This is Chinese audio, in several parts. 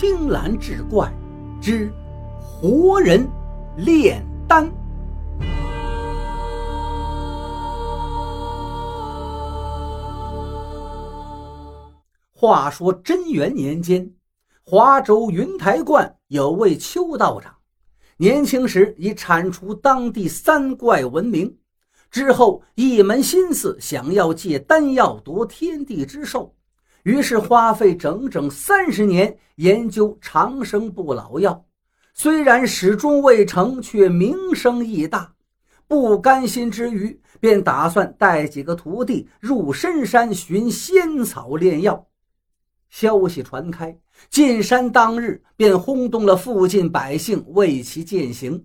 青蓝志怪之活人炼丹。话说贞元年间，华州云台观有位邱道长，年轻时以铲除当地三怪闻名。之后一门心思想要借丹药夺天地之寿。于是花费整整三十年研究长生不老药，虽然始终未成，却名声亦大。不甘心之余，便打算带几个徒弟入深山寻仙草炼药。消息传开，进山当日便轰动了附近百姓，为其践行。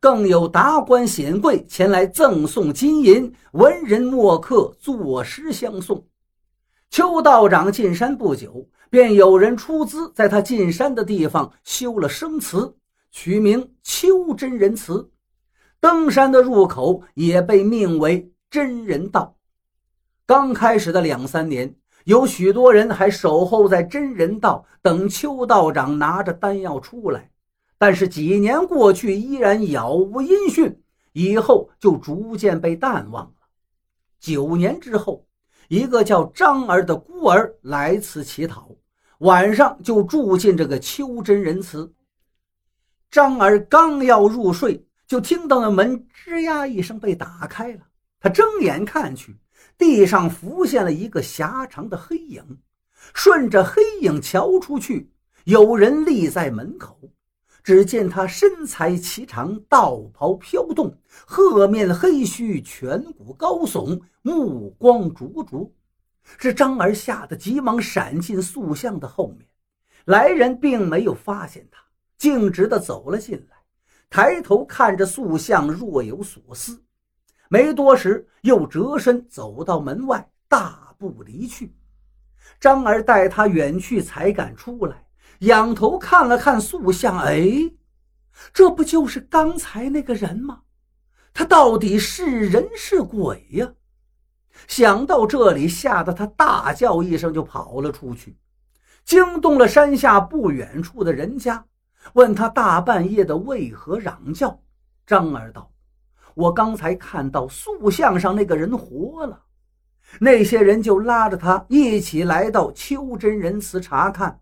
更有达官显贵前来赠送金银，文人墨客作诗相送。邱道长进山不久，便有人出资在他进山的地方修了生祠，取名邱真人祠。登山的入口也被命为真人道。刚开始的两三年，有许多人还守候在真人道，等邱道长拿着丹药出来。但是几年过去，依然杳无音讯，以后就逐渐被淡忘了。九年之后。一个叫张儿的孤儿来此乞讨，晚上就住进这个邱真人祠。张儿刚要入睡，就听到那门吱呀一声被打开了。他睁眼看去，地上浮现了一个狭长的黑影。顺着黑影瞧出去，有人立在门口。只见他身材颀长，道袍飘动，褐面黑须，颧骨高耸，目光灼灼。这张儿吓得急忙闪进塑像的后面。来人并没有发现他，径直的走了进来，抬头看着塑像，若有所思。没多时，又折身走到门外，大步离去。张儿待他远去，才敢出来。仰头看了看塑像，哎，这不就是刚才那个人吗？他到底是人是鬼呀？想到这里，吓得他大叫一声就跑了出去，惊动了山下不远处的人家，问他大半夜的为何嚷叫。张儿道：“我刚才看到塑像上那个人活了。”那些人就拉着他一起来到邱真人祠查看。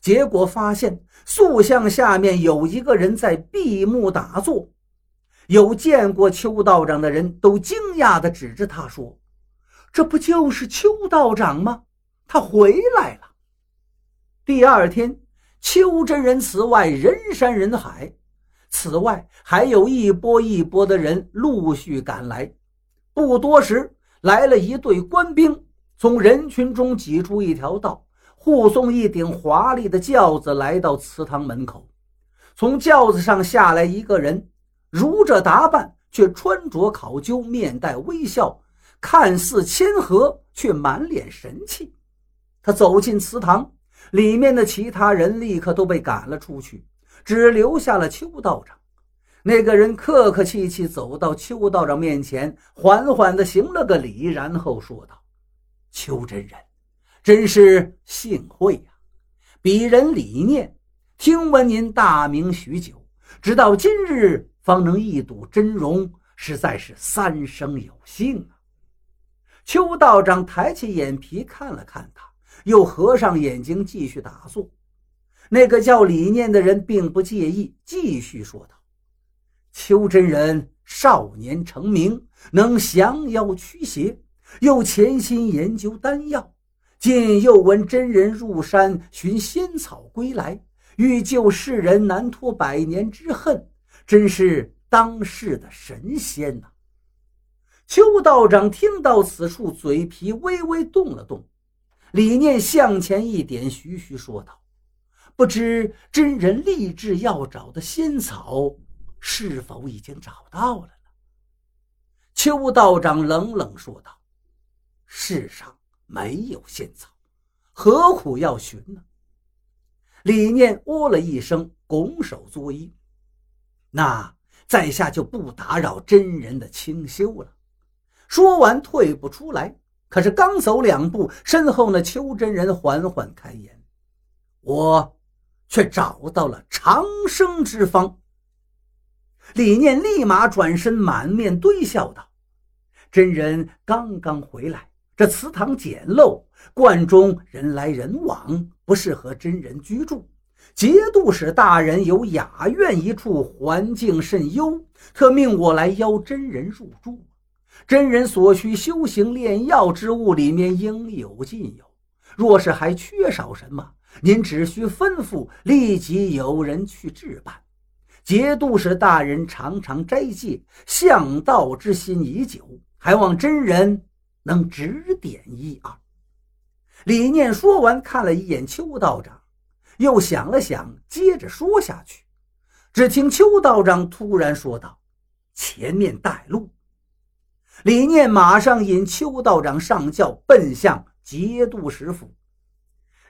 结果发现塑像下面有一个人在闭目打坐，有见过邱道长的人都惊讶地指着他说：“这不就是邱道长吗？他回来了。”第二天，邱真人祠外人山人海，此外还有一波一波的人陆续赶来。不多时，来了一队官兵，从人群中挤出一条道。护送一顶华丽的轿子来到祠堂门口，从轿子上下来一个人，如着打扮，却穿着考究，面带微笑，看似谦和，却满脸神气。他走进祠堂，里面的其他人立刻都被赶了出去，只留下了邱道长。那个人客客气气走到邱道长面前，缓缓地行了个礼，然后说道：“邱真人。”真是幸会呀！鄙人李念，听闻您大名许久，直到今日方能一睹真容，实在是三生有幸啊！邱道长抬起眼皮看了看他，又合上眼睛继续打坐。那个叫李念的人并不介意，继续说道：“邱真人少年成名，能降妖驱邪，又潜心研究丹药。”今又闻真人入山寻仙草归来，欲救世人难脱百年之恨，真是当世的神仙呐！邱道长听到此处，嘴皮微微动了动。李念向前一点，徐徐说道：“不知真人立志要找的仙草，是否已经找到了呢？”邱道长冷冷说道：“世上……”没有仙草，何苦要寻呢？李念哦了一声，拱手作揖：“那在下就不打扰真人的清修了。”说完，退步出来。可是刚走两步，身后那邱真人缓缓开言：“我却找到了长生之方。李念立马转身，满面堆笑道：“真人刚刚回来，这祠堂简陋，观中人来人往，不适合真人居住。节度使大人有雅院一处，环境甚优，特命我来邀真人入住。真人所需修行炼药之物，里面应有尽有。若是还缺少什么，您只需吩咐，立即有人去置办。”节度使大人常常斋戒，向道之心已久，还望真人能指点一二。李念说完，看了一眼邱道长，又想了想，接着说下去。只听邱道长突然说道：“前面带路。”李念马上引邱道长上轿，奔向节度使府。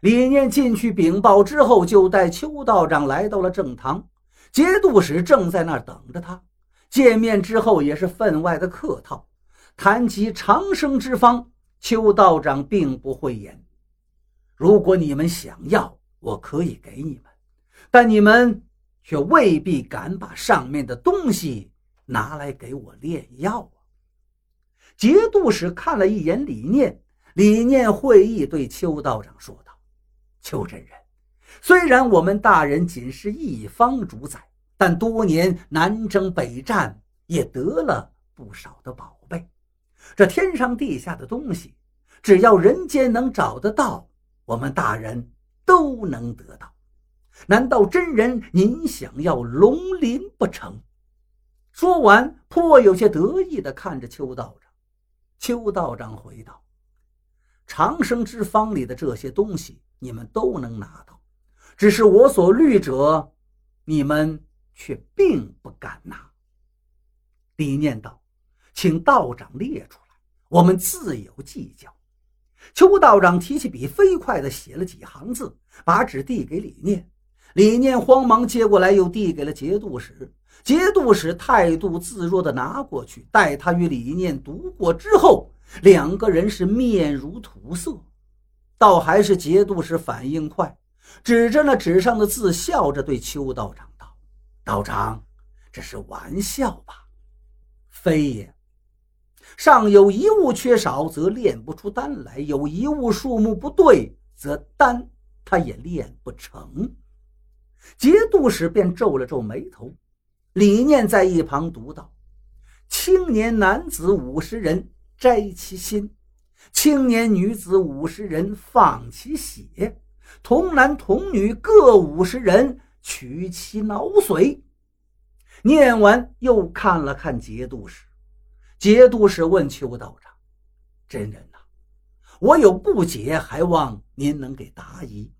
李念进去禀报之后，就带邱道长来到了正堂。节度使正在那儿等着他，见面之后也是分外的客套。谈及长生之方，邱道长并不讳言。如果你们想要，我可以给你们，但你们却未必敢把上面的东西拿来给我炼药啊！节度使看了一眼李念，李念会意对邱道长说道：“邱真人。”虽然我们大人仅是一方主宰，但多年南征北战，也得了不少的宝。这天上地下的东西，只要人间能找得到，我们大人都能得到。难道真人您想要龙鳞不成？说完，颇有些得意地看着邱道长。邱道长回道：“长生之方里的这些东西，你们都能拿到。”只是我所虑者，你们却并不敢拿。李念道：“请道长列出来，我们自有计较。”邱道长提起笔，飞快地写了几行字，把纸递给李念。李念慌忙接过来，又递给了节度使。节度使态度自若地拿过去，待他与李念读过之后，两个人是面如土色。倒还是节度使反应快。指着那纸上的字，笑着对邱道长道：“道长，这是玩笑吧？非也。上有一物缺少，则炼不出丹来；有一物数目不对，则丹他也炼不成。”节度使便皱了皱眉头。李念在一旁读道：“青年男子五十人，摘其心；青年女子五十人，放其血。”童男童女各五十人，取其脑髓。念完，又看了看节度使。节度使问邱道长：“真人呐，我有不解，还望您能给答疑。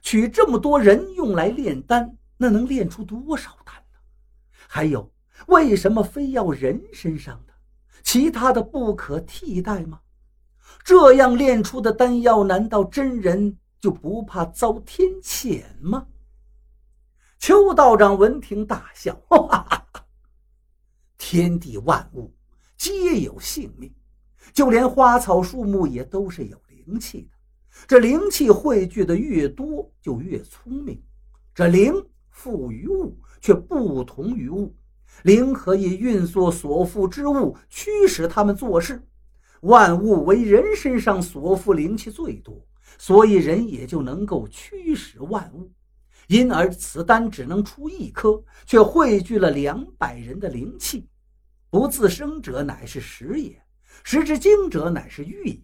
取这么多人用来炼丹，那能炼出多少丹呢？还有，为什么非要人身上的？其他的不可替代吗？这样炼出的丹药，难道真人？”就不怕遭天谴吗？邱道长闻听大笑，哈哈哈！天地万物皆有性命，就连花草树木也都是有灵气的。这灵气汇聚的越多，就越聪明。这灵附于物，却不同于物。灵可以运作所附之物，驱使他们做事。万物为人身上所附灵气最多。所以人也就能够驱使万物，因而此丹只能出一颗，却汇聚了两百人的灵气。不自生者乃是实也，实之精者乃是玉也。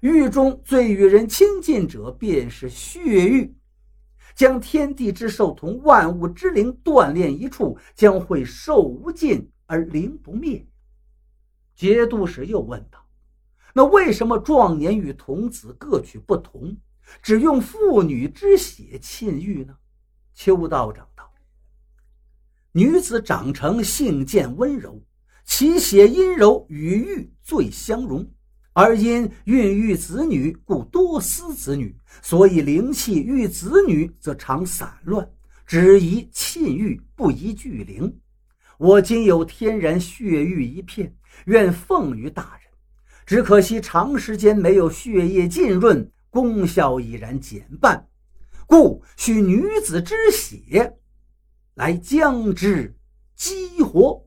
玉中最与人亲近者便是血玉。将天地之寿同万物之灵锻炼一处，将会寿无尽而灵不灭。节度使又问道。那为什么壮年与童子各取不同，只用妇女之血沁浴呢？邱道长道：“女子长成性渐温柔，其血阴柔，与玉最相融。而因孕育子女，故多思子女，所以灵气遇子女则常散乱，只宜沁玉，不宜聚灵。我今有天然血玉一片，愿奉于大人。”只可惜长时间没有血液浸润，功效已然减半。故需女子之血来将之激活。